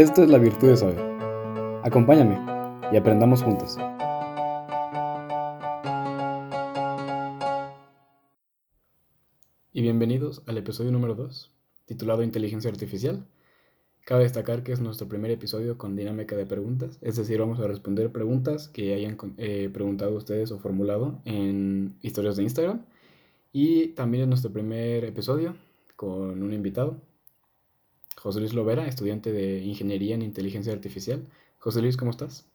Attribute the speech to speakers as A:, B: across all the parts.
A: Esto es la virtud de saber. Acompáñame y aprendamos juntos. Y bienvenidos al episodio número 2, titulado Inteligencia Artificial. Cabe destacar que es nuestro primer episodio con dinámica de preguntas, es decir, vamos a responder preguntas que hayan eh, preguntado ustedes o formulado en historias de Instagram. Y también es nuestro primer episodio con un invitado, José Luis Lovera, estudiante de Ingeniería en Inteligencia Artificial. José Luis, ¿cómo estás?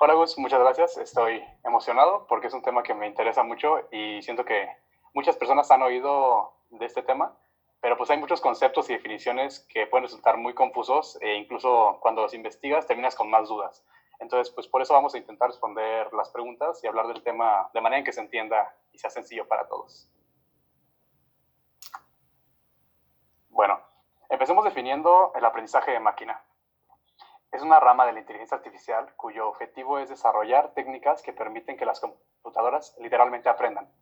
B: Hola Gus, muchas gracias. Estoy emocionado porque es un tema que me interesa mucho y siento que muchas personas han oído de este tema, pero pues hay muchos conceptos y definiciones que pueden resultar muy confusos e incluso cuando los investigas terminas con más dudas. Entonces, pues por eso vamos a intentar responder las preguntas y hablar del tema de manera en que se entienda y sea sencillo para todos. Bueno, empecemos definiendo el aprendizaje de máquina. Es una rama de la inteligencia artificial cuyo objetivo es desarrollar técnicas que permiten que las computadoras literalmente aprendan.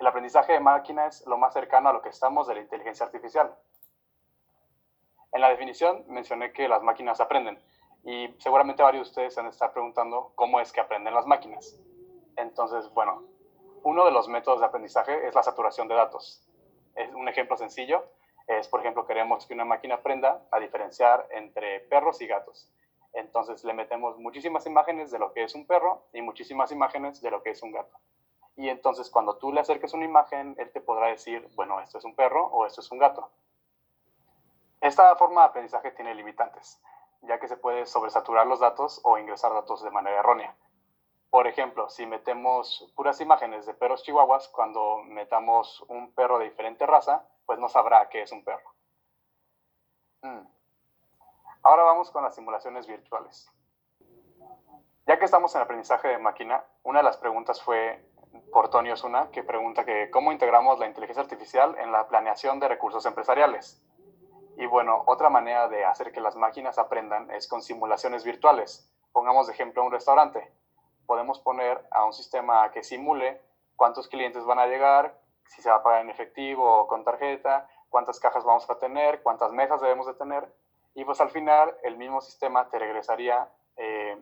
B: El aprendizaje de máquina es lo más cercano a lo que estamos de la inteligencia artificial. En la definición mencioné que las máquinas aprenden y seguramente varios de ustedes se han estar preguntando cómo es que aprenden las máquinas. Entonces, bueno, uno de los métodos de aprendizaje es la saturación de datos. Es un ejemplo sencillo es, por ejemplo, queremos que una máquina aprenda a diferenciar entre perros y gatos. Entonces le metemos muchísimas imágenes de lo que es un perro y muchísimas imágenes de lo que es un gato. Y entonces cuando tú le acerques una imagen, él te podrá decir, bueno, esto es un perro o esto es un gato. Esta forma de aprendizaje tiene limitantes, ya que se puede sobresaturar los datos o ingresar datos de manera errónea. Por ejemplo, si metemos puras imágenes de perros chihuahuas, cuando metamos un perro de diferente raza, pues no sabrá que es un perro. Mm. Ahora vamos con las simulaciones virtuales. Ya que estamos en aprendizaje de máquina, una de las preguntas fue por Tony Osuna, que pregunta que cómo integramos la inteligencia artificial en la planeación de recursos empresariales. Y bueno, otra manera de hacer que las máquinas aprendan es con simulaciones virtuales. Pongamos de ejemplo un restaurante. Podemos poner a un sistema que simule cuántos clientes van a llegar, si se va a pagar en efectivo o con tarjeta, cuántas cajas vamos a tener, cuántas mesas debemos de tener. Y pues al final el mismo sistema te regresaría eh,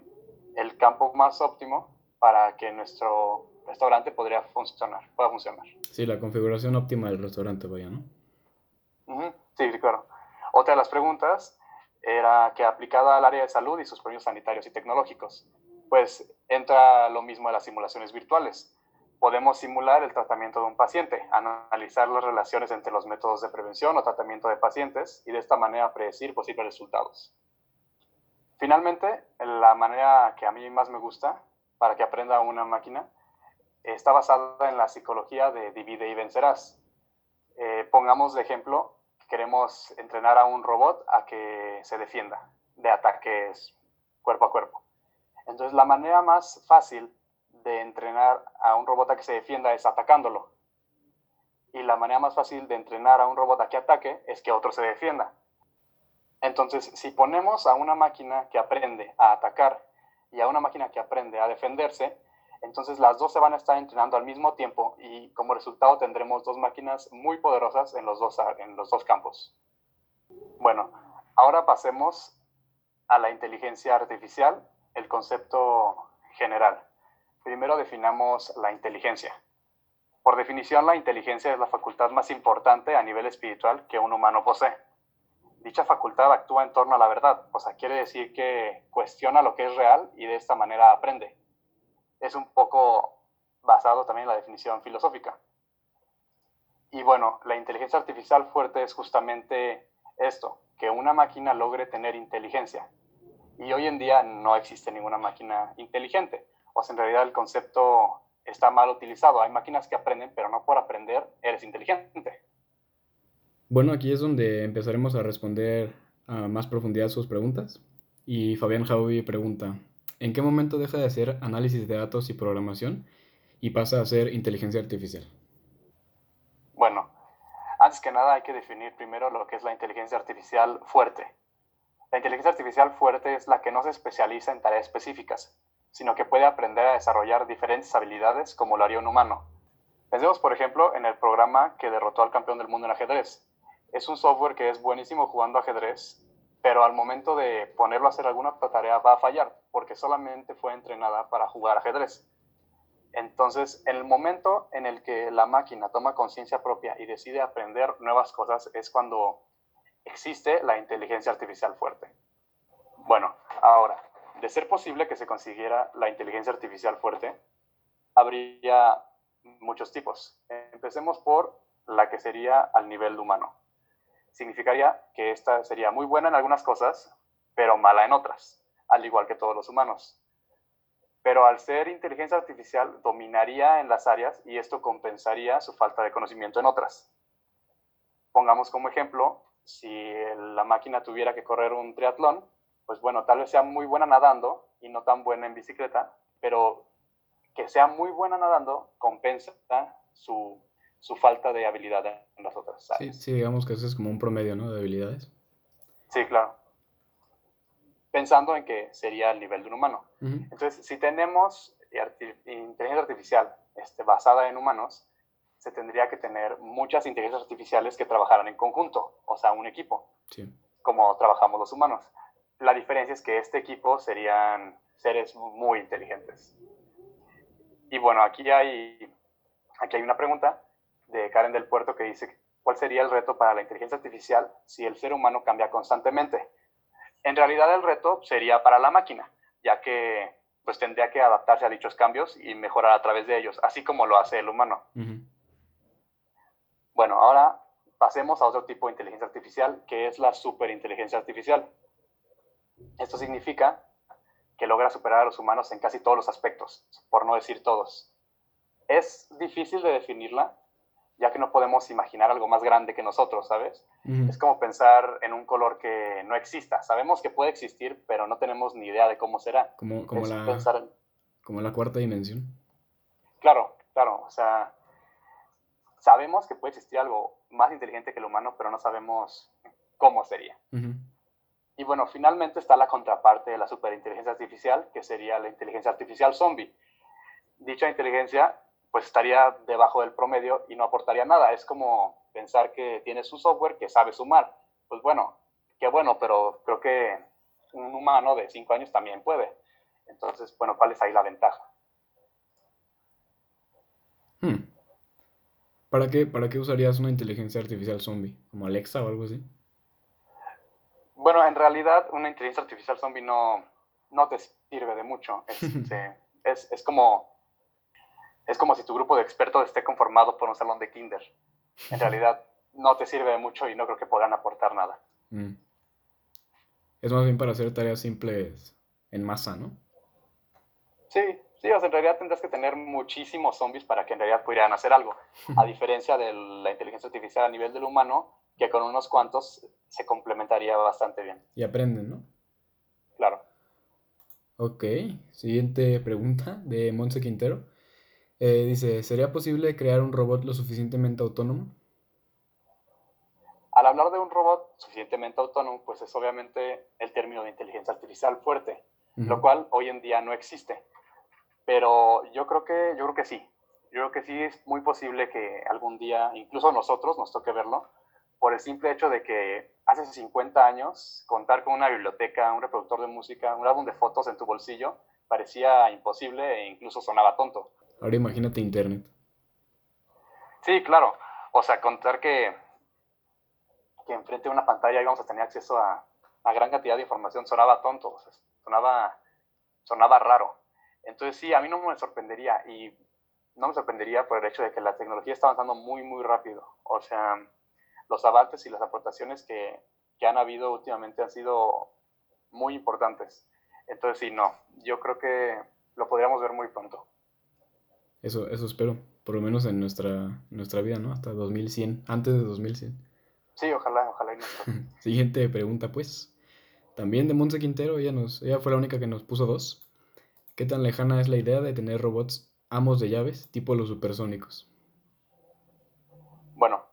B: el campo más óptimo para que nuestro restaurante podría funcionar, pueda funcionar.
A: Sí, la configuración óptima del restaurante, vaya, ¿no?
B: Sí, claro. Otra de las preguntas era que aplicada al área de salud y sus premios sanitarios y tecnológicos, pues entra lo mismo de las simulaciones virtuales podemos simular el tratamiento de un paciente, analizar las relaciones entre los métodos de prevención o tratamiento de pacientes y de esta manera predecir posibles resultados. Finalmente, la manera que a mí más me gusta para que aprenda una máquina está basada en la psicología de divide y vencerás. Eh, pongamos de ejemplo, queremos entrenar a un robot a que se defienda de ataques cuerpo a cuerpo. Entonces, la manera más fácil de entrenar a un robot a que se defienda es atacándolo. Y la manera más fácil de entrenar a un robot a que ataque es que otro se defienda. Entonces, si ponemos a una máquina que aprende a atacar y a una máquina que aprende a defenderse, entonces las dos se van a estar entrenando al mismo tiempo y como resultado tendremos dos máquinas muy poderosas en los dos, en los dos campos. Bueno, ahora pasemos a la inteligencia artificial, el concepto general. Primero definamos la inteligencia. Por definición, la inteligencia es la facultad más importante a nivel espiritual que un humano posee. Dicha facultad actúa en torno a la verdad, o sea, quiere decir que cuestiona lo que es real y de esta manera aprende. Es un poco basado también en la definición filosófica. Y bueno, la inteligencia artificial fuerte es justamente esto, que una máquina logre tener inteligencia. Y hoy en día no existe ninguna máquina inteligente o sea, en realidad el concepto está mal utilizado. Hay máquinas que aprenden, pero no por aprender eres inteligente.
A: Bueno, aquí es donde empezaremos a responder a más profundidad sus preguntas. Y Fabián Javi pregunta, ¿en qué momento deja de hacer análisis de datos y programación y pasa a ser inteligencia artificial?
B: Bueno, antes que nada hay que definir primero lo que es la inteligencia artificial fuerte. La inteligencia artificial fuerte es la que no se especializa en tareas específicas, sino que puede aprender a desarrollar diferentes habilidades como lo haría un humano. Pensemos, por ejemplo, en el programa que derrotó al campeón del mundo en ajedrez. es un software que es buenísimo jugando ajedrez, pero al momento de ponerlo a hacer alguna tarea va a fallar, porque solamente fue entrenada para jugar ajedrez. Entonces, en el momento en el que la máquina toma conciencia propia y decide aprender nuevas cosas, es cuando existe la inteligencia artificial fuerte. Bueno, ahora, de ser posible que se consiguiera la inteligencia artificial fuerte, habría muchos tipos. Empecemos por la que sería al nivel humano. Significaría que esta sería muy buena en algunas cosas, pero mala en otras, al igual que todos los humanos. Pero al ser inteligencia artificial, dominaría en las áreas y esto compensaría su falta de conocimiento en otras. Pongamos como ejemplo, si la máquina tuviera que correr un triatlón, pues bueno, tal vez sea muy buena nadando y no tan buena en bicicleta, pero que sea muy buena nadando compensa su, su falta de habilidad en las otras
A: áreas. Sí, sí, digamos que eso es como un promedio, ¿no? De habilidades.
B: Sí, claro. Pensando en que sería el nivel de un humano. Entonces, si tenemos inteligencia artificial este, basada en humanos, se tendría que tener muchas inteligencias artificiales que trabajaran en conjunto, o sea, un equipo, sí. como trabajamos los humanos. La diferencia es que este equipo serían seres muy inteligentes. Y bueno, aquí hay, aquí hay una pregunta de Karen del Puerto que dice, ¿cuál sería el reto para la inteligencia artificial si el ser humano cambia constantemente? En realidad el reto sería para la máquina, ya que pues tendría que adaptarse a dichos cambios y mejorar a través de ellos, así como lo hace el humano. Bueno, ahora pasemos a otro tipo de inteligencia artificial, que es la superinteligencia artificial. Esto significa que logra superar a los humanos en casi todos los aspectos, por no decir todos. Es difícil de definirla, ya que no podemos imaginar algo más grande que nosotros, ¿sabes? Es como pensar en un color que no exista. Sabemos que puede existir, pero no tenemos ni idea de cómo será.
A: Como, como, la, como la cuarta dimensión.
B: Claro, claro. O sea, sabemos que puede existir algo más inteligente que el humano, pero no sabemos cómo sería. Y bueno, finalmente está la contraparte de la superinteligencia artificial, que sería la inteligencia artificial zombie. Dicha inteligencia pues estaría debajo del promedio y no aportaría nada. Es como pensar que tienes un software que sabe sumar. Pues bueno, qué bueno, pero creo que un humano de 5 años también puede. Entonces, bueno, ¿cuál es ahí la ventaja?
A: Hmm. ¿Para qué, ¿Para qué usarías una inteligencia artificial zombie? ¿Como Alexa o algo así?
B: Bueno, en realidad una inteligencia artificial zombie no, no te sirve de mucho. Este, es, es, como, es como si tu grupo de expertos esté conformado por un salón de kinder. En realidad no te sirve de mucho y no creo que puedan aportar nada. Mm.
A: Es más bien para hacer tareas simples en masa, ¿no?
B: Sí, sí, o sea, en realidad tendrás que tener muchísimos zombies para que en realidad pudieran hacer algo. A diferencia de la inteligencia artificial a nivel del humano, que con unos cuantos se complementaría bastante bien.
A: Y aprenden, ¿no?
B: Claro.
A: Ok, siguiente pregunta de Monse Quintero. Eh, dice, ¿sería posible crear un robot lo suficientemente autónomo?
B: Al hablar de un robot suficientemente autónomo, pues es obviamente el término de inteligencia artificial fuerte, lo cual hoy en día no existe. Pero yo creo que, yo creo que sí. Yo creo que sí es muy posible que algún día, incluso nosotros, nos toque verlo, por el simple hecho de que hace 50 años contar con una biblioteca, un reproductor de música, un álbum de fotos en tu bolsillo parecía imposible e incluso sonaba tonto.
A: Ahora imagínate Internet.
B: Sí, claro. O sea, contar que, que enfrente de una pantalla íbamos a tener acceso a, a gran cantidad de información sonaba tonto, sonaba, sonaba raro. Entonces sí, a mí no me sorprendería y no me sorprendería por el hecho de que la tecnología está avanzando muy, muy rápido. O sea, los avances y las aportaciones que, que han habido últimamente han sido muy importantes. Entonces, sí, no, yo creo que lo podríamos ver muy pronto.
A: Eso, eso espero, por lo menos en nuestra, nuestra vida, ¿no? Hasta 2100, antes de 2100.
B: Sí, ojalá, ojalá.
A: Siguiente pregunta, pues. También de Monse Quintero, ella, nos, ella fue la única que nos puso dos. ¿Qué tan lejana es la idea de tener robots amos de llaves, tipo los supersónicos?
B: Bueno,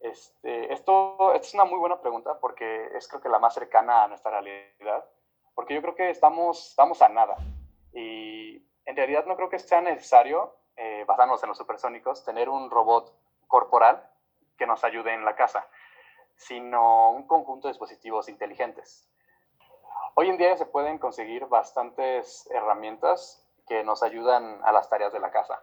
B: este, esto, es una muy buena pregunta porque es creo que la más cercana a nuestra realidad, porque yo creo que estamos, estamos a nada y en realidad no creo que sea necesario, eh, basándonos en los supersónicos, tener un robot corporal que nos ayude en la casa. sino un conjunto de dispositivos inteligentes. Hoy en día se pueden conseguir bastantes herramientas que nos ayudan a las tareas de la casa.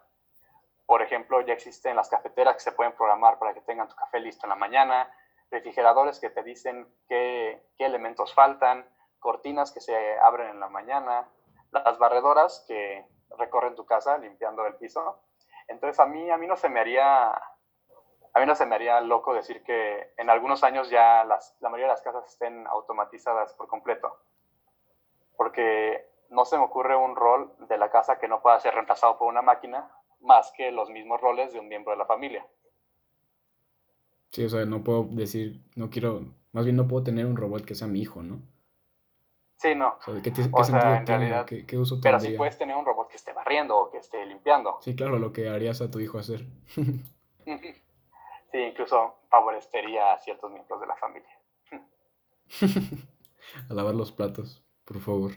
B: Por ejemplo, ya existen las cafeteras que se pueden programar para que tengan tu café listo en la mañana, refrigeradores que te dicen qué, elementos faltan, cortinas que se abren en la mañana, las barredoras que recorren tu casa limpiando el piso. Entonces a mí, a mí no se me haría, a mí no se me haría loco decir que en algunos años ya la mayoría de las casas estén automatizadas por completo. Porque no se me ocurre un rol de la casa que no pueda ser reemplazado por una máquina más que los mismos roles de un miembro de la familia.
A: Sí, o sea, no puedo decir, no quiero, más bien no puedo tener un robot que sea mi hijo, ¿no?
B: Sí, no.
A: O sea, ¿qué, sentido tiene? ¿Qué, uso
B: Pero si puedes tener un robot que esté barriendo o que esté limpiando.
A: Sí, claro, lo que harías a tu hijo hacer.
B: sí, incluso favorecería a ciertos miembros de la familia.
A: a lavar los platos, por favor.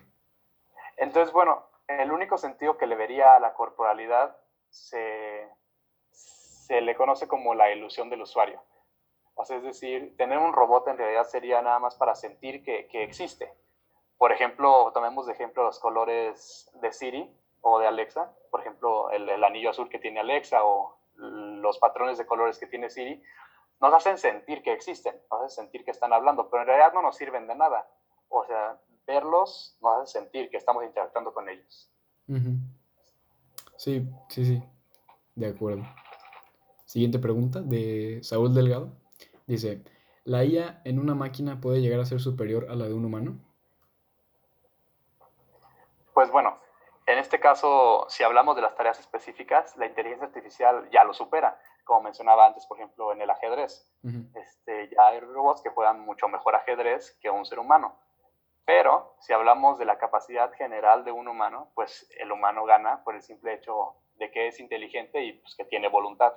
B: Entonces, bueno, el único sentido que le vería a la corporalidad se, se le conoce como la ilusión del usuario. O sea, es decir, tener un robot en realidad sería nada más para sentir que, que existe. Por ejemplo, tomemos de ejemplo los colores de Siri o de Alexa. Por ejemplo, el, el anillo azul que tiene Alexa o los patrones de colores que tiene Siri nos hacen sentir que existen, nos hacen sentir que están hablando, pero en realidad no nos sirven de nada. O sea, verlos nos hace sentir que estamos interactuando con ellos.
A: Sí, sí, sí, de acuerdo. Siguiente pregunta de Saúl Delgado. Dice, ¿la IA en una máquina puede llegar a ser superior a la de un humano?
B: Pues bueno, en este caso, si hablamos de las tareas específicas, la inteligencia artificial ya lo supera, como mencionaba antes, por ejemplo, en el ajedrez. este, ya hay robots que juegan mucho mejor ajedrez que un ser humano. Pero si hablamos de la capacidad general de un humano, pues el humano gana por el simple hecho de que es inteligente y pues, que tiene voluntad.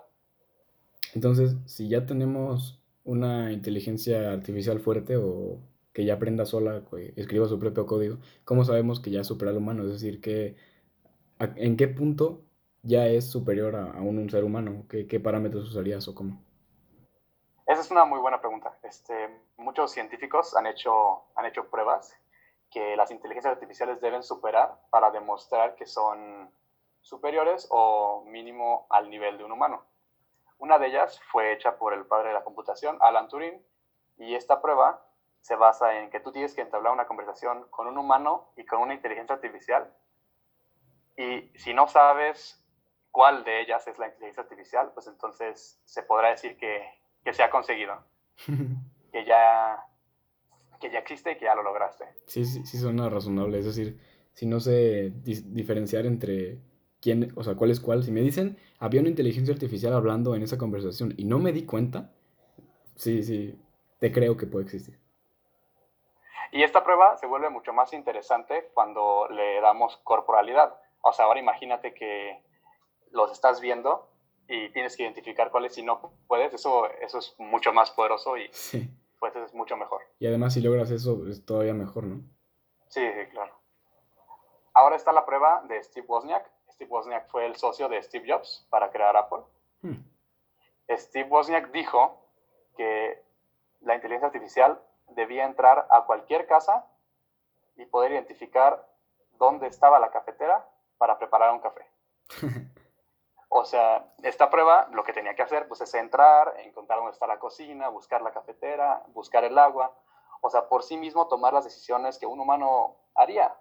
A: Entonces, si ya tenemos una inteligencia artificial fuerte o que ya aprenda sola, que escriba su propio código, ¿cómo sabemos que ya supera al humano? Es decir, que, ¿en qué punto ya es superior a, un, ser humano? ¿Qué, ¿Qué, parámetros usarías o cómo?
B: Esa es una muy buena pregunta. Este, muchos científicos han hecho, han hecho pruebas que las inteligencias artificiales deben superar para demostrar que son superiores o mínimo al nivel de un humano. Una de ellas fue hecha por el padre de la computación, Alan Turing, y esta prueba se basa en que tú tienes que entablar una conversación con un humano y con una inteligencia artificial. Y si no sabes cuál de ellas es la inteligencia artificial, pues entonces se podrá decir que que se ha conseguido, que ya, que ya existe y que ya lo lograste.
A: Sí, sí, sí suena razonable, es decir, si no sé diferenciar entre quién, o sea, cuál es cuál, si me dicen, había una inteligencia artificial hablando en esa conversación y no me di cuenta, sí, sí, te creo que puede existir.
B: Y esta prueba se vuelve mucho más interesante cuando le damos corporalidad. O sea, ahora imagínate que los estás viendo y tienes que identificar cuáles si no puedes, eso, eso es mucho más poderoso y pues es mucho mejor.
A: Y además si logras eso es todavía mejor, ¿no?
B: Sí, sí, claro. Ahora está la prueba de Steve Wozniak. Steve Wozniak fue el socio de Steve Jobs para crear Apple. Hmm. Steve Wozniak dijo que la inteligencia artificial debía entrar a cualquier casa y poder identificar dónde estaba la cafetera para preparar un café. O sea, esta prueba lo que tenía que hacer pues, es entrar, encontrar dónde está la cocina, buscar la cafetera, buscar el agua. O sea, por sí mismo tomar las decisiones que un humano haría.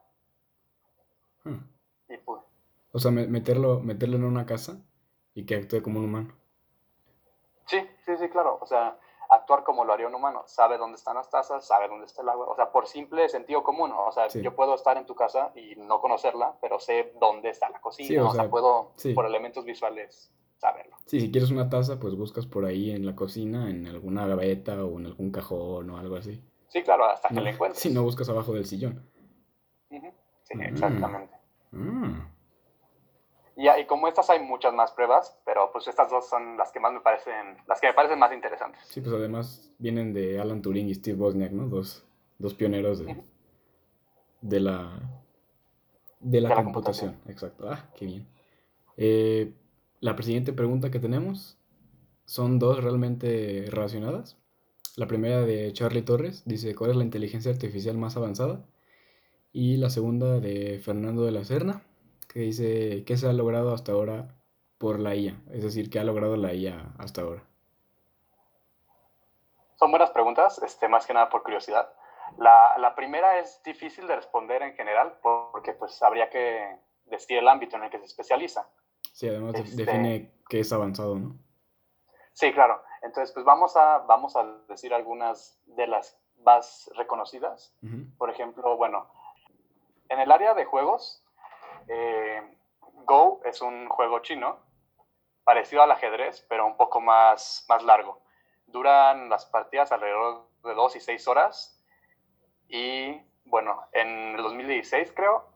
A: Hmm. Pues o sea, meterlo, meterlo en una casa y que actúe como un humano.
B: Sí, sí, sí, claro. O sea, actuar como lo haría un humano. Sabe dónde están las tazas, sabe dónde está el agua. O sea, por simple sentido común. O sea, yo puedo estar en tu casa y no conocerla, pero sé dónde está la cocina. o, sea, puedo, por elementos visuales, saberlo.
A: Sí, si quieres una taza, pues buscas por ahí en la cocina, en alguna gaveta o en algún cajón o algo así.
B: Sí, claro, hasta que la encuentres.
A: Si no buscas abajo del sillón.
B: Sí, exactamente. Mm. Y, como estas hay muchas más pruebas, pero pues estas dos son las que más me parecen, las que me parecen más interesantes.
A: Sí, pues además vienen de Alan Turing y Steve Wozniak, ¿no? Dos, dos pioneros de, de la, de la, computación. Exacto. Ah, qué bien. Eh, la siguiente pregunta que tenemos son dos realmente relacionadas. La primera de Charlie Torres dice, ¿cuál es la inteligencia artificial más avanzada? Y la segunda de Fernando de la Serna, que dice, ¿qué se ha logrado hasta ahora por la IA? Es decir, ¿qué ha logrado la IA hasta ahora?
B: Son buenas preguntas, este, más que nada por curiosidad. La, la primera es difícil de responder en general porque pues habría que decir el ámbito en el que se especializa.
A: Sí, además este define qué es avanzado, ¿no?
B: Sí, claro. Entonces, pues vamos a, vamos a decir algunas de las más reconocidas. Por ejemplo, bueno, en el área de juegos, eh, Go es un juego chino, parecido al ajedrez, pero un poco más, más largo. Duran las partidas alrededor de dos y seis horas. Y bueno, en el 2016 creo,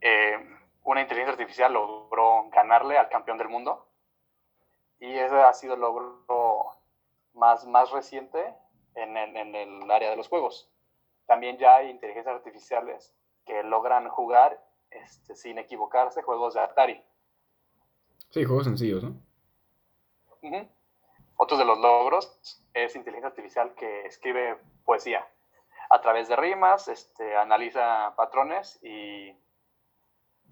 B: eh, una inteligencia artificial logró ganarle al campeón del mundo. Y ese ha sido el logro más, más reciente en el área de los juegos. También ya hay inteligencias artificiales que logran jugar este, sin equivocarse juegos de Atari.
A: Sí, juegos sencillos, ¿no?
B: Otro de los logros es inteligencia artificial que escribe poesía. A través de rimas, este, analiza patrones y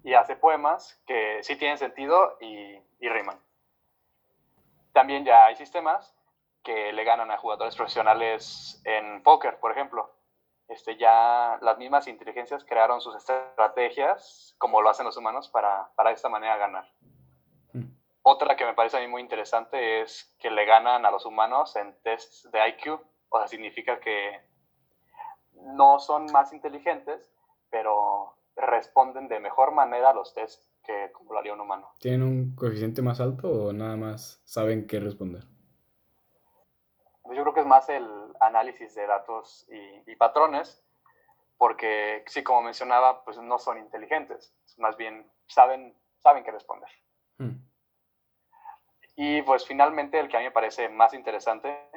B: y hace poemas que sí tienen sentido y, y riman. También ya hay sistemas que le ganan a jugadores profesionales en póker, por ejemplo. Este, ya las mismas inteligencias crearon sus estrategias, como lo hacen los humanos, para, para de esta manera ganar. Mm. Otra que me parece a mí muy interesante es que le ganan a los humanos en tests de IQ. O sea, significa que no son más inteligentes, pero responden de mejor manera a los tests que como lo haría un humano.
A: ¿Tienen un coeficiente más alto o nada más saben qué responder?
B: Yo creo que es más el análisis de datos y, patrones, porque sí, como mencionaba, pues no son inteligentes, más bien saben, saben qué responder. Hmm. Y pues finalmente el que a mí me parece más interesante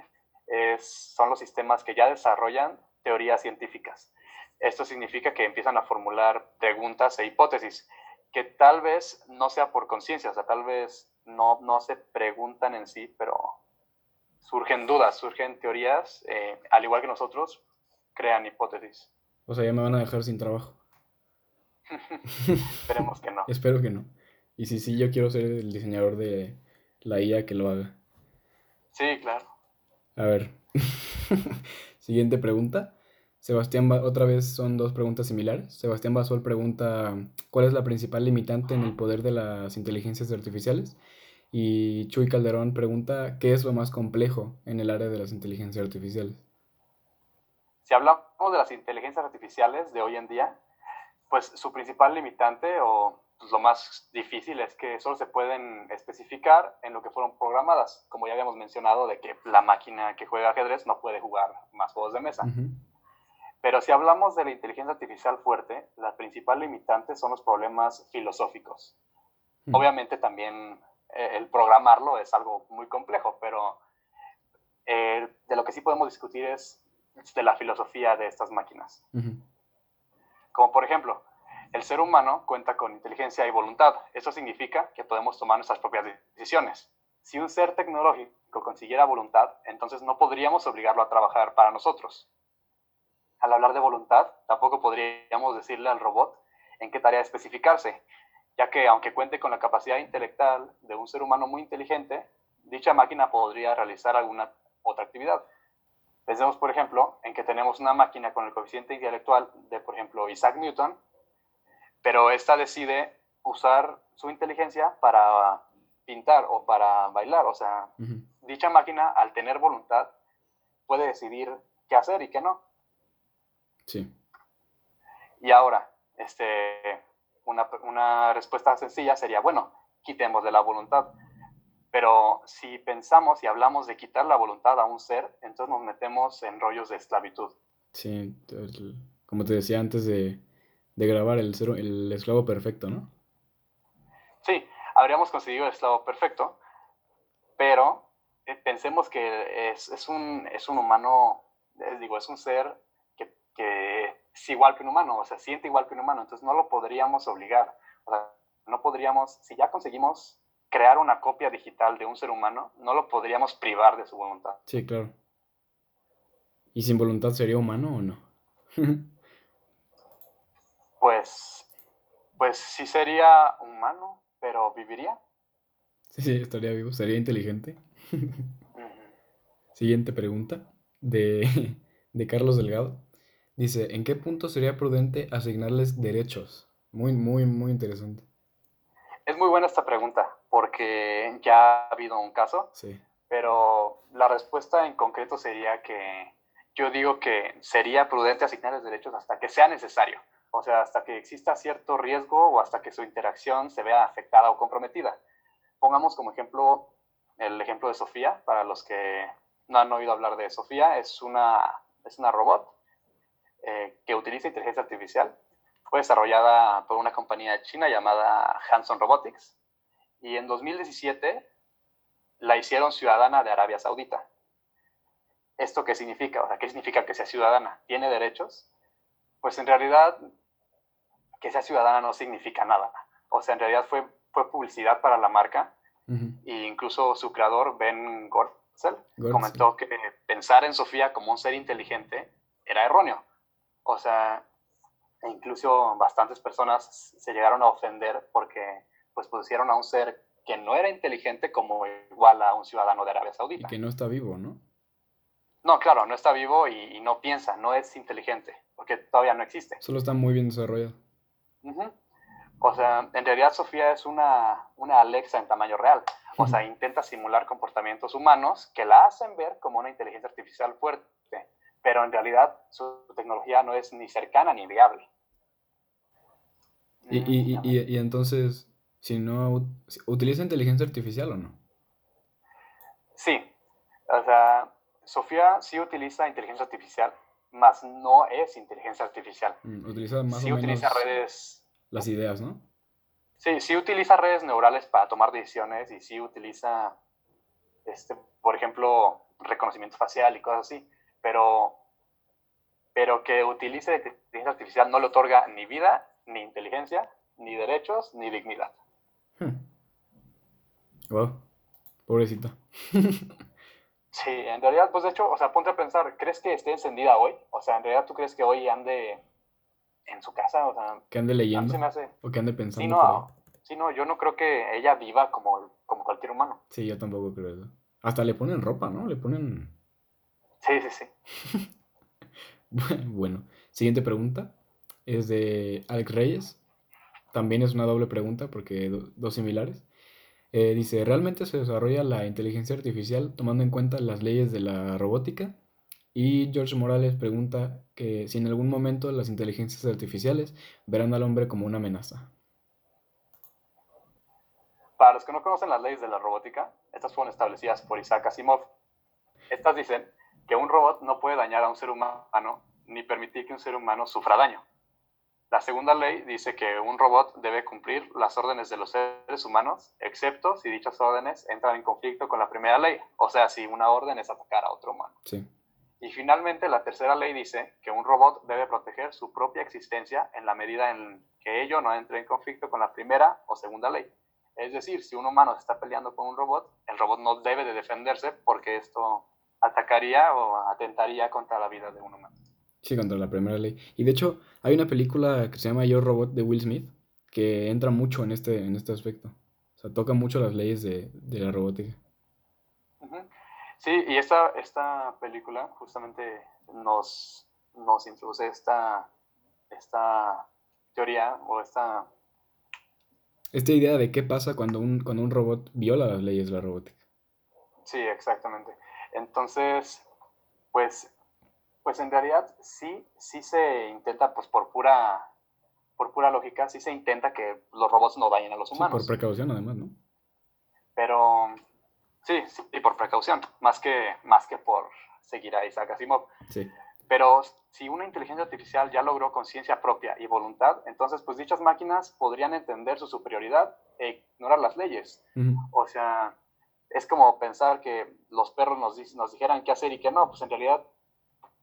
B: es, son los sistemas que ya desarrollan teorías científicas. Esto significa que empiezan a formular preguntas e hipótesis que tal vez no sea por conciencia, o sea, tal vez no, no se preguntan en sí, pero surgen dudas, surgen teorías, eh, al igual que nosotros, crean hipótesis.
A: O sea, ya me van a dejar sin trabajo.
B: Esperemos que no.
A: Espero que no. Y si sí, yo quiero ser el diseñador de la IA que lo haga.
B: Sí, claro.
A: A ver. Siguiente pregunta. Sebastián, otra vez son dos preguntas similares. Sebastián Basol pregunta, ¿cuál es la principal limitante en el poder de las inteligencias artificiales? Y Chuy Calderón pregunta, ¿qué es lo más complejo en el área de las inteligencias artificiales?
B: Si hablamos de las inteligencias artificiales de hoy en día, pues su principal limitante o pues, lo más difícil es que solo se pueden especificar en lo que fueron programadas. Como ya habíamos mencionado, de que la máquina que juega ajedrez no puede jugar más juegos de mesa. Pero si hablamos de la inteligencia artificial fuerte, la principal limitante son los problemas filosóficos. Obviamente también el programarlo es algo muy complejo, pero eh, de lo que sí podemos discutir es de la filosofía de estas máquinas. Como por ejemplo, el ser humano cuenta con inteligencia y voluntad. Eso significa que podemos tomar nuestras propias decisiones. Si un ser tecnológico consiguiera voluntad, entonces no podríamos obligarlo a trabajar para nosotros al hablar de voluntad, tampoco podríamos decirle al robot en qué tarea especificarse, ya que aunque cuente con la capacidad intelectual de un ser humano muy inteligente, dicha máquina podría realizar alguna otra actividad. Pensemos, por ejemplo, en que tenemos una máquina con el coeficiente intelectual de, por ejemplo, Isaac Newton, pero esta decide usar su inteligencia para pintar o para bailar. O sea, dicha máquina, al tener voluntad, puede decidir qué hacer y qué no. Sí. Y ahora, este, una, respuesta sencilla sería, bueno, quitemos de la voluntad. Pero si pensamos y hablamos de quitar la voluntad a un ser, entonces nos metemos en rollos de esclavitud.
A: Sí, como te decía antes de, grabar, el, el esclavo perfecto, ¿no?
B: Sí, habríamos conseguido el esclavo perfecto, pero eh, pensemos que es, es, un, es un humano, digo, es un ser es igual que un humano, o sea, siente igual que un humano, entonces no lo podríamos obligar. O sea, no podríamos, si ya conseguimos crear una copia digital de un ser humano, no lo podríamos privar de su voluntad.
A: Sí, claro. ¿Y sin voluntad sería humano o no?
B: pues, pues sí sería humano, pero ¿viviría?
A: Sí, sí, estaría vivo, sería inteligente. Siguiente pregunta de, de Carlos Delgado. Dice, ¿en qué punto sería prudente asignarles derechos? Muy, muy, muy interesante.
B: Es muy buena esta pregunta, porque ya ha habido un caso, sí. pero la respuesta en concreto sería que yo digo que sería prudente asignarles derechos hasta que sea necesario, o sea, hasta que exista cierto riesgo o hasta que su interacción se vea afectada o comprometida. Pongamos como ejemplo el ejemplo de Sofía, para los que no han oído hablar de Sofía, es una, es una robot eh, que utiliza inteligencia artificial. Fue desarrollada por una compañía china llamada Hanson Robotics y en 2017 la hicieron ciudadana de Arabia Saudita. ¿Esto qué significa? O sea, ¿qué significa que sea ciudadana? ¿Tiene derechos? Pues en realidad que sea ciudadana no significa nada. O sea, en realidad fue, fue publicidad para la marca e incluso su creador, Ben Gortzel, comentó que pensar en Sofía como un ser inteligente era erróneo. O sea, e incluso bastantes personas se llegaron a ofender porque pues pusieron a un ser que no era inteligente como igual a un ciudadano de Arabia Saudita.
A: Y que no está vivo, ¿no?
B: No, claro, no está vivo y, no piensa, no es inteligente, porque todavía no existe.
A: Solo está muy bien desarrollado.
B: O sea, en realidad Sofía es una, una Alexa en tamaño real. O sea, intenta simular comportamientos humanos que la hacen ver como una inteligencia artificial fuerte, pero en realidad su tecnología no es ni cercana ni viable.
A: Y, y, y, y entonces, si no, ¿utiliza inteligencia artificial o no?
B: Sí, o sea, Sofía sí utiliza inteligencia artificial, más no es inteligencia artificial.
A: Mm, utiliza más
B: sí utiliza redes.
A: Las ideas, ¿no?
B: Sí, sí utiliza redes neurales para tomar decisiones y sí utiliza, este, por ejemplo, reconocimiento facial y cosas así, pero, pero que utilice inteligencia artificial no le otorga ni vida, ni inteligencia, ni derechos, ni dignidad.
A: Wow, hmm. pobrecita.
B: Sí, en realidad, pues de hecho, o sea, ponte a pensar, ¿crees que esté encendida hoy? O sea, en realidad, ¿tú crees que hoy ande en su casa? O sea,
A: que ande leyendo. O que ande pensando.
B: Sí, no, sí, no, yo no creo que ella viva como, como cualquier humano.
A: Sí, yo tampoco creo eso. Hasta le ponen ropa, ¿no? Le ponen.
B: Sí, sí, sí.
A: bueno, siguiente pregunta es de Alex Reyes. También es una doble pregunta porque dos similares. Eh, dice, ¿realmente se desarrolla la inteligencia artificial tomando en cuenta las leyes de la robótica? Y George Morales pregunta que si en algún momento las inteligencias artificiales verán al hombre como una amenaza.
B: Para los que no conocen las leyes de la robótica, estas fueron establecidas por Isaac Asimov. Estas dicen que un robot no puede dañar a un ser humano ni permitir que un ser humano sufra daño. La segunda ley dice que un robot debe cumplir las órdenes de los seres humanos, excepto si dichas órdenes entran en conflicto con la primera ley, o sea, si una orden es atacar a otro humano.
A: Sí.
B: Y finalmente, la tercera ley dice que un robot debe proteger su propia existencia en la medida en que ello no entre en conflicto con la primera o segunda ley. Es decir, si un humano está peleando con un robot, el robot no debe de defenderse porque esto atacaría o atentaría contra la vida de un humano.
A: Sí, contra la primera ley. Y de hecho, hay una película que se llama Yo Robot de Will Smith que entra mucho en este, en este aspecto. O sea, toca mucho las leyes de, la robótica.
B: Sí, y esta, esta película justamente nos, nos introduce esta, esta teoría o esta...
A: Esta idea de qué pasa cuando un, cuando un robot viola las leyes de la robótica.
B: Sí, exactamente. Entonces, pues pues en realidad sí, sí se intenta, pues por pura, por pura lógica, sí se intenta que los robots no dañen a los humanos.
A: por precaución además, ¿no?
B: Pero sí, sí, y por precaución, más que, más que por seguir a Isaac Asimov.
A: Sí.
B: Pero si una inteligencia artificial ya logró conciencia propia y voluntad, entonces pues dichas máquinas podrían entender su superioridad e ignorar las leyes. O sea, es como pensar que los perros nos, nos dijeran qué hacer y qué no, pues en realidad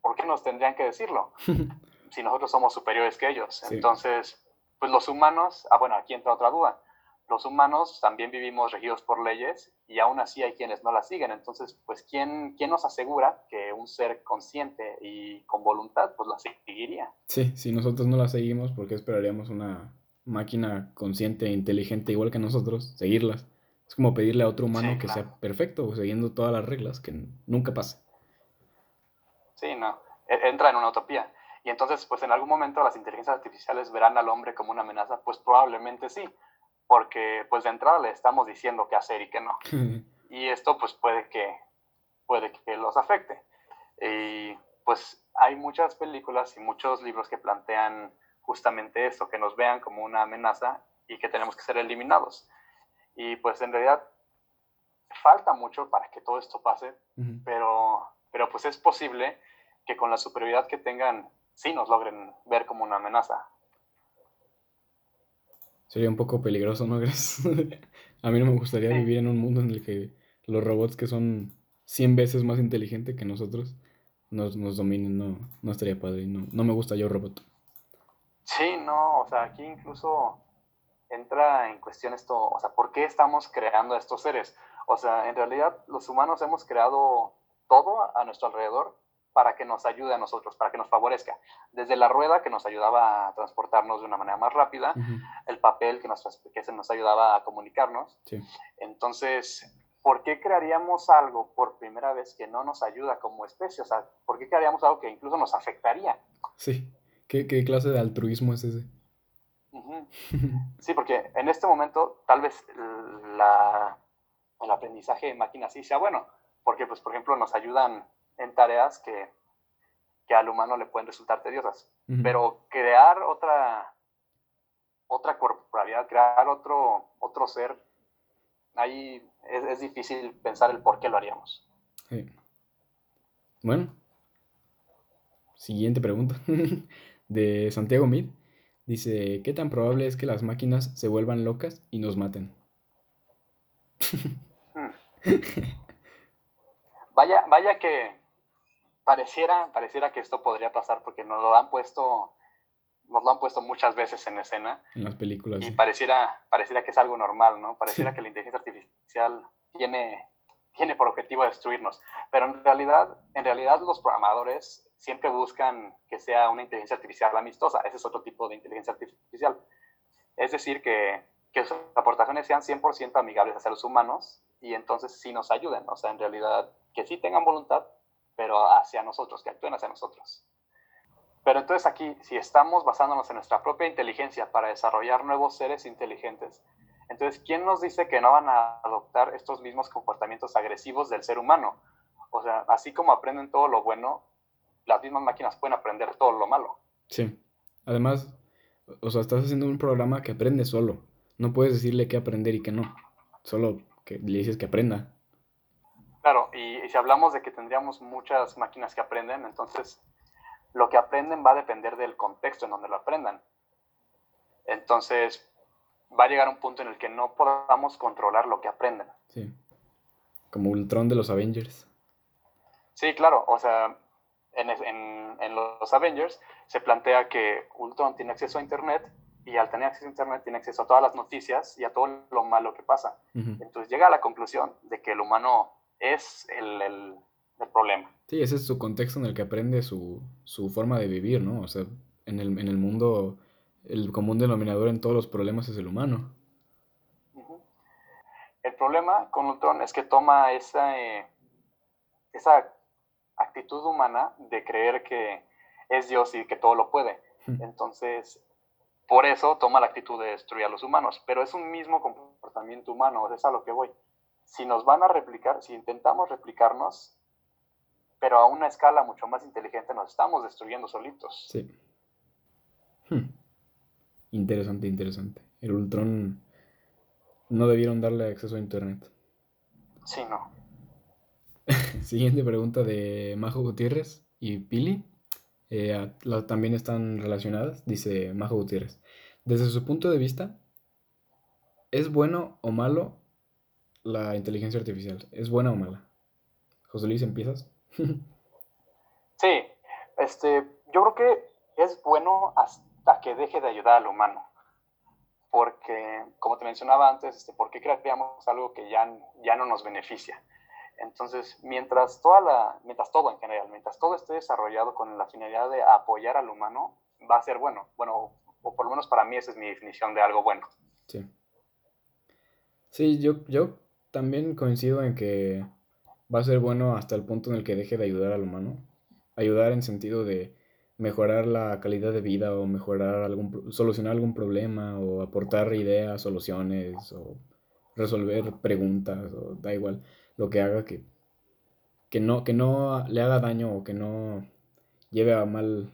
B: ¿por qué nos tendrían que decirlo? si nosotros somos superiores que ellos. Entonces, pues los humanos, ah, bueno, aquí entra otra duda. Los humanos también vivimos regidos por leyes y aún así hay quienes no la siguen. Entonces, pues, ¿quién, ¿quién nos asegura que un ser consciente y con voluntad, pues la seguiría?
A: Sí, si nosotros no la seguimos, ¿por qué esperaríamos una máquina consciente e inteligente igual que nosotros seguirlas? Es como pedirle a otro humano que sea perfecto, siguiendo todas las reglas, que nunca pasa.
B: Sí, no, e, entra en una utopía. Y entonces, pues en algún momento las inteligencias artificiales verán al hombre como una amenaza, pues probablemente sí, porque pues de entrada le estamos diciendo qué hacer y qué no. y esto pues puede que, puede que los afecte. Y pues hay muchas películas y muchos libros que plantean justamente esto, que nos vean como una amenaza y que tenemos que ser eliminados. Y pues en realidad falta mucho para que todo esto pase, pero, pero pues es posible que con la superioridad que tengan, sí nos logren ver como una amenaza.
A: Sería un poco peligroso, ¿no crees? a mí no me gustaría vivir en un mundo en el que los robots que son 100 veces más inteligentes que nosotros nos, nos dominen, no, no estaría padre, no, no me gusta yo robot.
B: Sí, no, o sea, aquí incluso entra en cuestión esto, o sea, ¿por qué estamos creando a estos seres? O sea, en realidad los humanos hemos creado todo a nuestro alrededor para que nos ayude a nosotros, para que nos favorezca. Desde la rueda que nos ayudaba a transportarnos de una manera más rápida, el papel que nos, que se nos ayudaba a comunicarnos. Entonces, ¿por qué crearíamos algo por primera vez que no nos ayuda como especie? O sea, ¿por qué crearíamos algo que incluso nos afectaría?
A: Sí, ¿qué, qué clase de altruismo es ese?
B: Sí, porque en este momento tal vez la, el aprendizaje de máquinas sí sea bueno, porque pues por ejemplo nos ayudan en tareas que, que al humano le pueden resultar tediosas. Pero crear otra, otra corporalidad, crear otro, otro ser, ahí es, es difícil pensar el por qué lo haríamos.
A: Bueno, siguiente pregunta de Santiago Mid. Dice, ¿qué tan probable es que las máquinas se vuelvan locas y nos maten?
B: Hmm. vaya, vaya que pareciera, pareciera que esto podría pasar porque nos lo han puesto, nos lo han puesto muchas veces en escena.
A: En las películas.
B: Y pareciera, pareciera que es algo normal, ¿no? Pareciera que la inteligencia artificial tiene, tiene por objetivo destruirnos. Pero en realidad, en realidad los programadores siempre buscan que sea una inteligencia artificial amistosa. Ese es otro tipo de inteligencia artificial. Es decir, que, que sus aportaciones sean 100% amigables hacia los humanos y entonces sí nos ayuden. O sea, en realidad, que sí tengan voluntad, pero hacia nosotros, que actúen hacia nosotros. Pero entonces aquí, si estamos basándonos en nuestra propia inteligencia para desarrollar nuevos seres inteligentes, entonces, ¿quién nos dice que no van a adoptar estos mismos comportamientos agresivos del ser humano? O sea, así como aprenden todo lo bueno, las mismas máquinas pueden aprender todo lo malo.
A: Sí. Además, o sea, estás haciendo un programa que aprende solo. No puedes decirle qué aprender y qué no. Solo que le dices que aprenda.
B: Claro, y, si hablamos de que tendríamos muchas máquinas que aprenden, entonces lo que aprenden va a depender del contexto en donde lo aprendan. Entonces, va a llegar un punto en el que no podamos controlar lo que aprenden.
A: Sí. Como Ultron de los Avengers.
B: Sí, claro. O sea, en, en, en, los Avengers se plantea que Ultron tiene acceso a Internet y al tener acceso a Internet tiene acceso a todas las noticias y a todo lo malo que pasa. Entonces llega a la conclusión de que el humano es el, el, problema.
A: Sí, ese es su contexto en el que aprende su, su forma de vivir, ¿no? O sea, en el, en el mundo, el común denominador en todos los problemas es el humano.
B: El problema con Ultron es que toma esa, eh, esa actitud humana de creer que es Dios y que todo lo puede. Entonces, por eso toma la actitud de destruir a los humanos, pero es un mismo comportamiento humano, es a lo que voy si nos van a replicar, si intentamos replicarnos, pero a una escala mucho más inteligente, nos estamos destruyendo solitos.
A: Sí. Hmm. Interesante, interesante. El Ultron no debieron darle acceso a Internet.
B: Sí, no.
A: Siguiente pregunta de Majo Gutiérrez y Pili. Eh, también están relacionadas. Dice Majo Gutiérrez. Desde su punto de vista, ¿es bueno o malo la inteligencia artificial? ¿Es buena o mala? José Luis, ¿empiezas?
B: sí, este, yo creo que es bueno hasta que deje de ayudar al humano. porque, como te mencionaba antes, este, ¿por qué crearíamos algo que ya, ya no nos beneficia? Entonces, mientras, toda la, mientras todo en general, mientras todo esté desarrollado con la finalidad de apoyar al humano, va a ser bueno. Bueno, o por lo menos para mí esa es mi definición de algo bueno.
A: Sí. Sí, yo, yo también coincido en que va a ser bueno hasta el punto en el que deje de ayudar al humano. Ayudar en sentido de mejorar la calidad de vida o mejorar algún, solucionar algún problema o aportar ideas, soluciones o resolver preguntas o da igual lo que haga que, que, no, que no le haga daño o que no lleve a mal,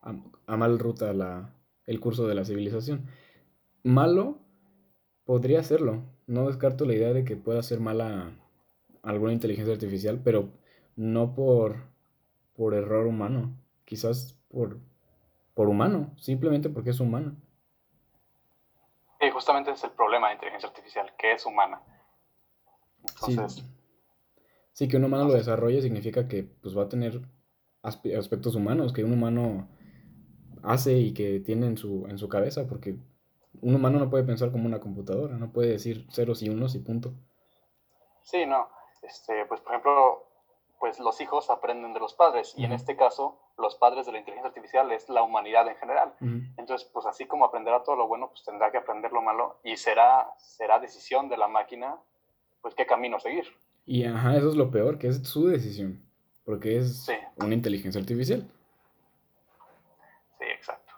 A: a, mal ruta la, el curso de la civilización. Malo podría serlo. No descarto la idea de que pueda ser mala alguna inteligencia artificial, pero no por, por error humano. Quizás por, por humano, simplemente porque es humano.
B: Y justamente es el problema de inteligencia artificial, que es humana.
A: Entonces, sí. Que un humano lo desarrolle significa que pues, va a tener aspectos humanos, que un humano hace y que tiene en su, en su cabeza, porque un humano no puede pensar como una computadora, no puede decir ceros y unos y punto.
B: Sí, no. Este, pues por ejemplo, pues los hijos aprenden de los padres y en este caso los padres de la inteligencia artificial es la humanidad en general. Entonces, pues así como aprenderá todo lo bueno, pues tendrá que aprender lo malo y será, será decisión de la máquina, pues qué camino seguir.
A: Y ajá, eso es lo peor, que es su decisión, porque es una inteligencia artificial.
B: Sí, exacto.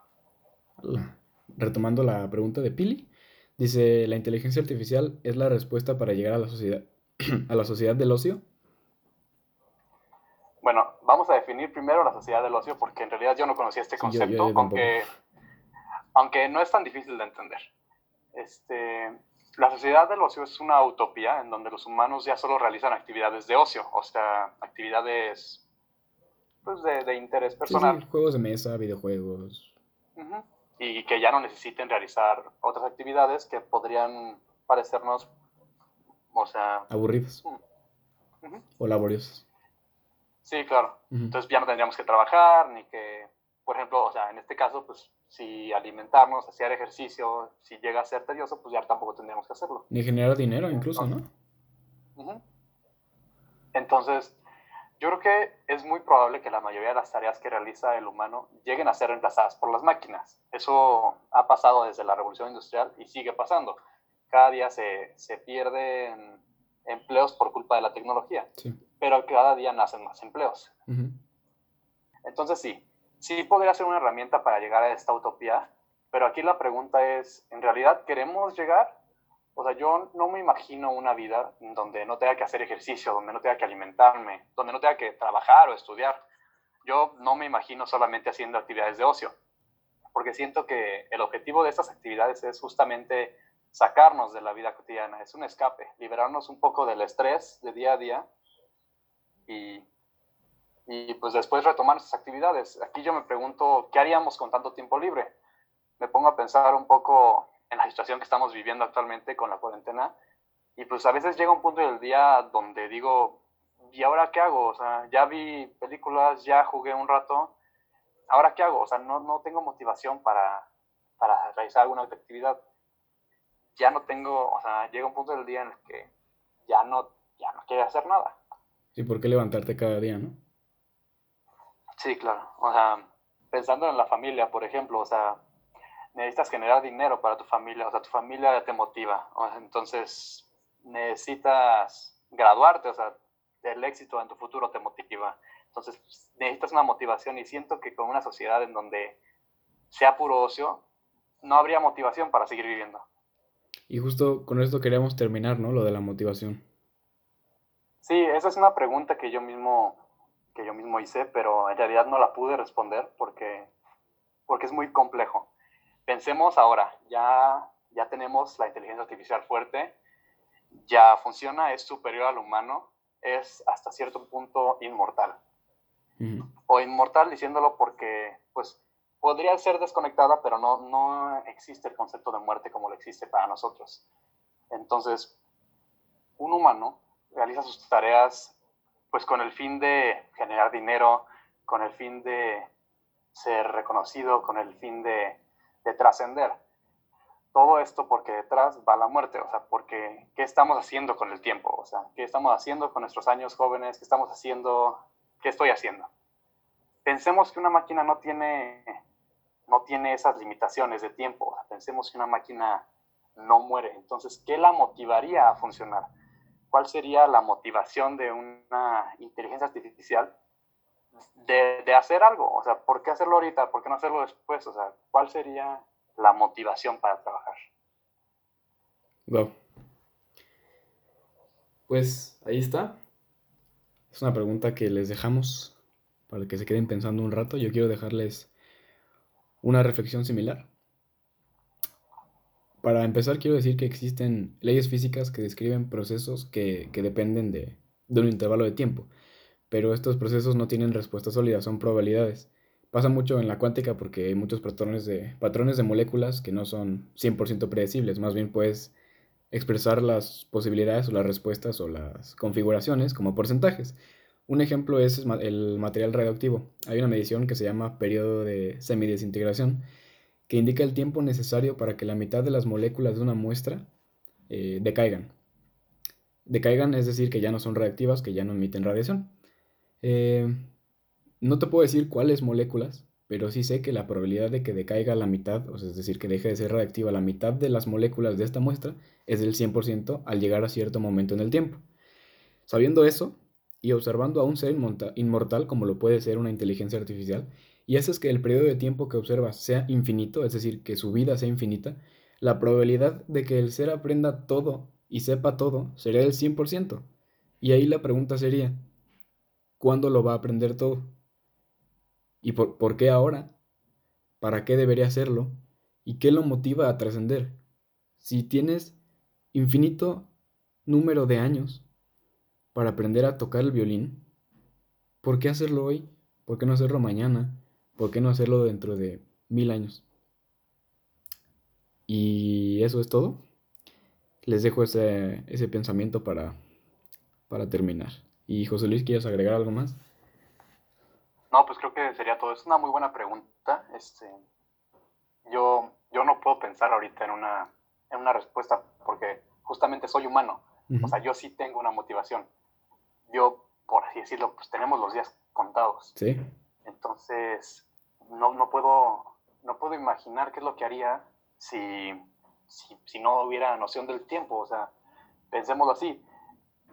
A: Retomando la pregunta de Pili, dice, ¿la inteligencia artificial es la respuesta para llegar a la sociedad, a la sociedad del ocio?
B: Bueno, vamos a definir primero la sociedad del ocio porque en realidad yo no conocía este concepto, aunque, aunque no es tan difícil de entender. Este, la sociedad del ocio es una utopía en donde los humanos ya solo realizan actividades de ocio, o sea, actividades pues, de, interés personal.
A: juegos de mesa, videojuegos.
B: Y que ya no necesiten realizar otras actividades que podrían parecernos, o sea...
A: Aburridas. O laboriosas.
B: Sí, claro. Entonces ya no tendríamos que trabajar, ni que, por ejemplo, o sea, en este caso, pues si alimentarnos, hacer ejercicio, si llega a ser tedioso, pues ya tampoco tendríamos que hacerlo.
A: Ni generar dinero incluso, ¿no?
B: Entonces, yo creo que es muy probable que la mayoría de las tareas que realiza el humano lleguen a ser reemplazadas por las máquinas. Eso ha pasado desde la revolución industrial y sigue pasando. Cada día se, se pierden empleos por culpa de la tecnología. Sí pero cada día nacen más empleos. Entonces sí, sí podría ser una herramienta para llegar a esta utopía, pero aquí la pregunta es, ¿en realidad queremos llegar? O sea, yo no me imagino una vida donde no tenga que hacer ejercicio, donde no tenga que alimentarme, donde no tenga que trabajar o estudiar. Yo no me imagino solamente haciendo actividades de ocio, porque siento que el objetivo de estas actividades es justamente sacarnos de la vida cotidiana, es un escape, liberarnos un poco del estrés de día a día y, y pues después retomar nuestras actividades. Aquí yo me pregunto, ¿qué haríamos con tanto tiempo libre? Me pongo a pensar un poco en la situación que estamos viviendo actualmente con la cuarentena y pues a veces llega un punto del día donde digo, ¿y ahora qué hago? O sea, ya vi películas, ya jugué un rato, ¿ahora qué hago? O sea, no, no tengo motivación para, para realizar alguna actividad. Ya no tengo, o sea, llega un punto del día en el que ya no, ya no quiero hacer nada.
A: Sí, ¿por qué levantarte cada día, no?
B: Sí, claro. O sea, pensando en la familia, por ejemplo, o sea, necesitas generar dinero para tu familia, o sea, tu familia te motiva. O sea, entonces, necesitas graduarte, o sea, el éxito en tu futuro te motiva. Entonces, necesitas una motivación y siento que con una sociedad en donde sea puro ocio, no habría motivación para seguir viviendo.
A: Y justo con esto queríamos terminar, ¿no? Lo de la motivación.
B: Sí, esa es una pregunta que yo mismo, que yo mismo hice, pero en realidad no la pude responder porque, porque es muy complejo. Pensemos ahora, ya, ya tenemos la inteligencia artificial fuerte, ya funciona, es superior al humano, es hasta cierto punto inmortal. O inmortal diciéndolo porque, pues, podría ser desconectada, pero no, no existe el concepto de muerte como lo existe para nosotros. Entonces, un humano realiza sus tareas pues con el fin de generar dinero, con el fin de ser reconocido, con el fin de, trascender. todo esto porque detrás va la muerte, o sea, porque ¿qué estamos haciendo con el tiempo? O sea, ¿qué estamos haciendo con nuestros años jóvenes? ¿Qué estamos haciendo? ¿Qué estoy haciendo? Pensemos que una máquina no tiene, no tiene esas limitaciones de tiempo, pensemos que una máquina no muere, entonces, ¿qué la motivaría a funcionar? ¿Cuál sería la motivación de una inteligencia artificial de, hacer algo? O sea, ¿por qué hacerlo ahorita? ¿Por qué no hacerlo después? O sea, ¿cuál sería la motivación para trabajar.
A: Wow. Pues ahí está. Es una pregunta que les dejamos para que se queden pensando un rato. Yo quiero dejarles una reflexión similar. Para empezar, quiero decir que existen leyes físicas que describen procesos que, dependen de, de un intervalo de tiempo, pero estos procesos no tienen respuesta sólida, son probabilidades. Pasa mucho en la cuántica porque hay muchos patrones de, patrones de moléculas que no son 100% predecibles, más bien puedes expresar las posibilidades o las respuestas o las configuraciones como porcentajes. Un ejemplo es el material radioactivo. Hay una medición que se llama periodo de semidesintegración que indica el tiempo necesario para que la mitad de las moléculas de una muestra eh, decaigan. Decaigan es decir que ya no son reactivas, que ya no emiten radiación. Eh, no te puedo decir cuáles moléculas, pero sí sé que la probabilidad de que decaiga la mitad, o sea, es decir, que deje de ser reactiva la mitad de las moléculas de esta muestra, es del 100% al llegar a cierto momento en el tiempo. Sabiendo eso, y observando a un ser inmortal como lo puede ser una inteligencia artificial, y haces que el periodo de tiempo que observas sea infinito, es decir, que su vida sea infinita, la probabilidad de que el ser aprenda todo y sepa todo sería del 100%. Y ahí la pregunta sería, ¿cuándo lo va a aprender todo? ¿Y por, qué ahora? ¿Para qué debería hacerlo? ¿Y qué lo motiva a trascender? Si tienes infinito número de años para aprender a tocar el violín, ¿por qué hacerlo hoy? ¿Por qué no hacerlo mañana? ¿Por qué no hacerlo dentro de mil años? Y eso es todo. Les dejo ese, pensamiento para, para terminar. Y José Luis, ¿quieres agregar algo más?
B: No, pues creo que sería todo. Es una muy buena pregunta. Este, yo, yo no puedo pensar ahorita en una, en una respuesta porque justamente soy humano. O sea, yo sí tengo una motivación. Yo, por así decirlo, pues tenemos los días contados.
A: Sí.
B: Entonces, no, no, puedo, no puedo imaginar qué es lo que haría si, si, si no hubiera noción del tiempo. O sea, pensémoslo así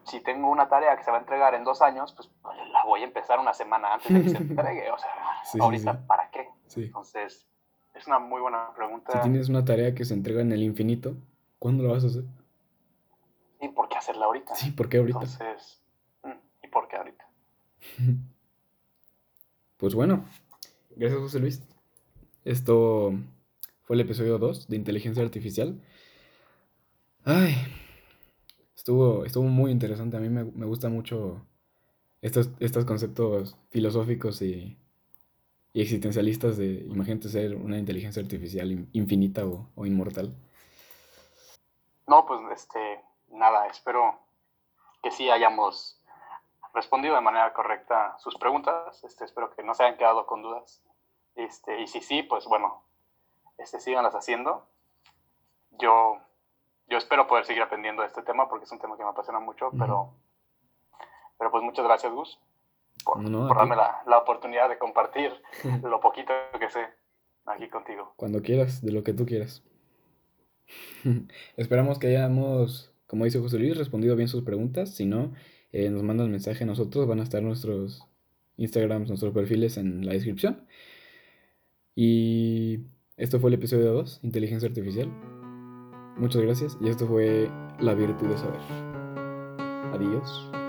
B: si tengo una tarea que se va a entregar en dos años, pues la voy a empezar una semana antes de que se entregue. O sea, ahorita, ¿para qué? Entonces, es una muy buena pregunta.
A: Si tienes una tarea que se entrega en el infinito, ¿cuándo lo vas a hacer?
B: ¿Y por qué hacerla ahorita?
A: Sí, ¿por qué ahorita?
B: Entonces, mm, ¿y por qué ahorita?
A: pues bueno, gracias José Luis. Esto fue el episodio 2 de Inteligencia Artificial. Ay, Estuvo, estuvo muy interesante. A mí me, me gustan mucho estos, estos conceptos filosóficos y, y, existencialistas de, imagínate ser una inteligencia artificial infinita o, o, inmortal.
B: No, pues este, nada, espero que sí hayamos respondido de manera correcta sus preguntas. Este, espero que no se hayan quedado con dudas. Este, y si sí, pues bueno, este, síganlas haciendo. Yo yo espero poder seguir aprendiendo de este tema porque es un tema que me apasiona mucho, pero, pero pues muchas gracias, Gus, por, darme la, la, oportunidad de compartir lo poquito que sé aquí contigo.
A: Cuando quieras, de lo que tú quieras. Esperamos que hayamos, como dice José Luis, respondido bien sus preguntas. Si no, eh, nos mandan mensaje a nosotros, van a estar nuestros Instagrams, nuestros perfiles en la descripción. Y esto fue el episodio 2, Inteligencia Artificial. Muchas gracias y esto fue La Virtud de Saber. Adiós.